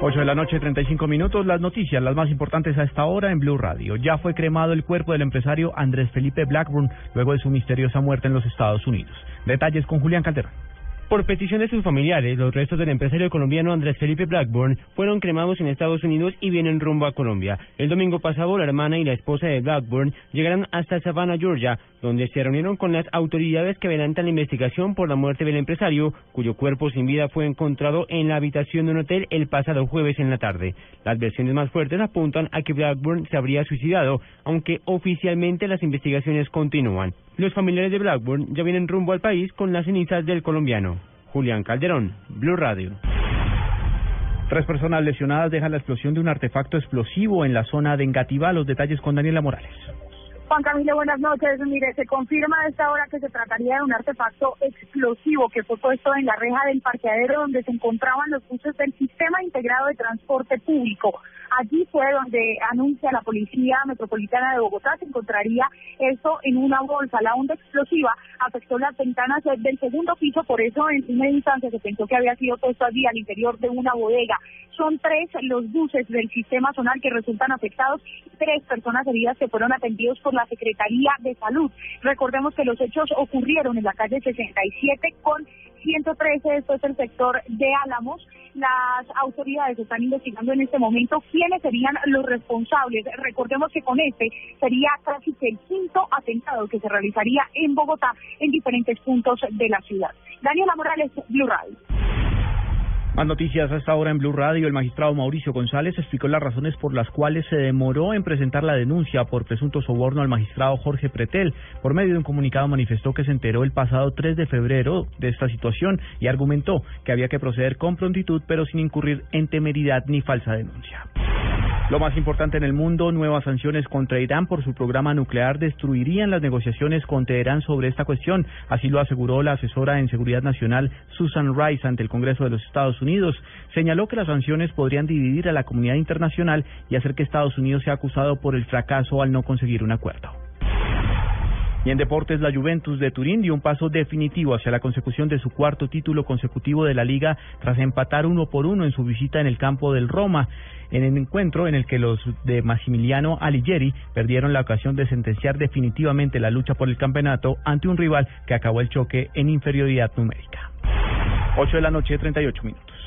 8 de la noche, 35 minutos. Las noticias, las más importantes a esta hora en Blue Radio. Ya fue cremado el cuerpo del empresario Andrés Felipe Blackburn luego de su misteriosa muerte en los Estados Unidos. Detalles con Julián Calderón. Por petición de sus familiares, los restos del empresario colombiano Andrés Felipe Blackburn fueron cremados en Estados Unidos y vienen rumbo a Colombia. El domingo pasado, la hermana y la esposa de Blackburn llegaron hasta Savannah, Georgia, donde se reunieron con las autoridades que adelantan la investigación por la muerte del empresario, cuyo cuerpo sin vida fue encontrado en la habitación de un hotel el pasado jueves en la tarde. Las versiones más fuertes apuntan a que Blackburn se habría suicidado, aunque oficialmente las investigaciones continúan. Los familiares de Blackburn ya vienen rumbo al país con las cenizas del colombiano. Julián Calderón, Blue Radio. Tres personas lesionadas dejan la explosión de un artefacto explosivo en la zona de Engativá. Los detalles con Daniela Morales. Juan Camilo, buenas noches. Mire, se confirma a esta hora que se trataría de un artefacto explosivo que fue puesto en la reja del parqueadero donde se encontraban los buses del Sistema Integrado de Transporte Público. Allí fue donde anuncia la Policía Metropolitana de Bogotá se encontraría eso en una bolsa. La onda explosiva afectó las ventanas del segundo piso, por eso en primera instancia se pensó que había sido puesto allí al interior de una bodega. Son tres los buses del sistema zonal que resultan afectados, tres personas heridas que fueron atendidos por la Secretaría de Salud. Recordemos que los hechos ocurrieron en la calle 67 con 113, esto es el sector de Álamos. Las autoridades están investigando en este momento quiénes serían los responsables. Recordemos que con este sería casi que el quinto atentado que se realizaría en Bogotá en diferentes puntos de la ciudad. Daniela Morales, Blue Radio. Más noticias hasta ahora en Blue Radio. El magistrado Mauricio González explicó las razones por las cuales se demoró en presentar la denuncia por presunto soborno al magistrado Jorge Pretel. Por medio de un comunicado manifestó que se enteró el pasado 3 de febrero de esta situación y argumentó que había que proceder con prontitud pero sin incurrir en temeridad ni falsa denuncia. Lo más importante en el mundo, nuevas sanciones contra Irán por su programa nuclear destruirían las negociaciones con Teherán sobre esta cuestión. Así lo aseguró la asesora en seguridad nacional Susan Rice ante el Congreso de los Estados Unidos. Señaló que las sanciones podrían dividir a la comunidad internacional y hacer que Estados Unidos sea acusado por el fracaso al no conseguir un acuerdo. Y en deportes, la Juventus de Turín dio un paso definitivo hacia la consecución de su cuarto título consecutivo de la liga tras empatar uno por uno en su visita en el campo del Roma, en el encuentro en el que los de Massimiliano Alighieri perdieron la ocasión de sentenciar definitivamente la lucha por el campeonato ante un rival que acabó el choque en inferioridad numérica. 8 de la noche, 38 minutos.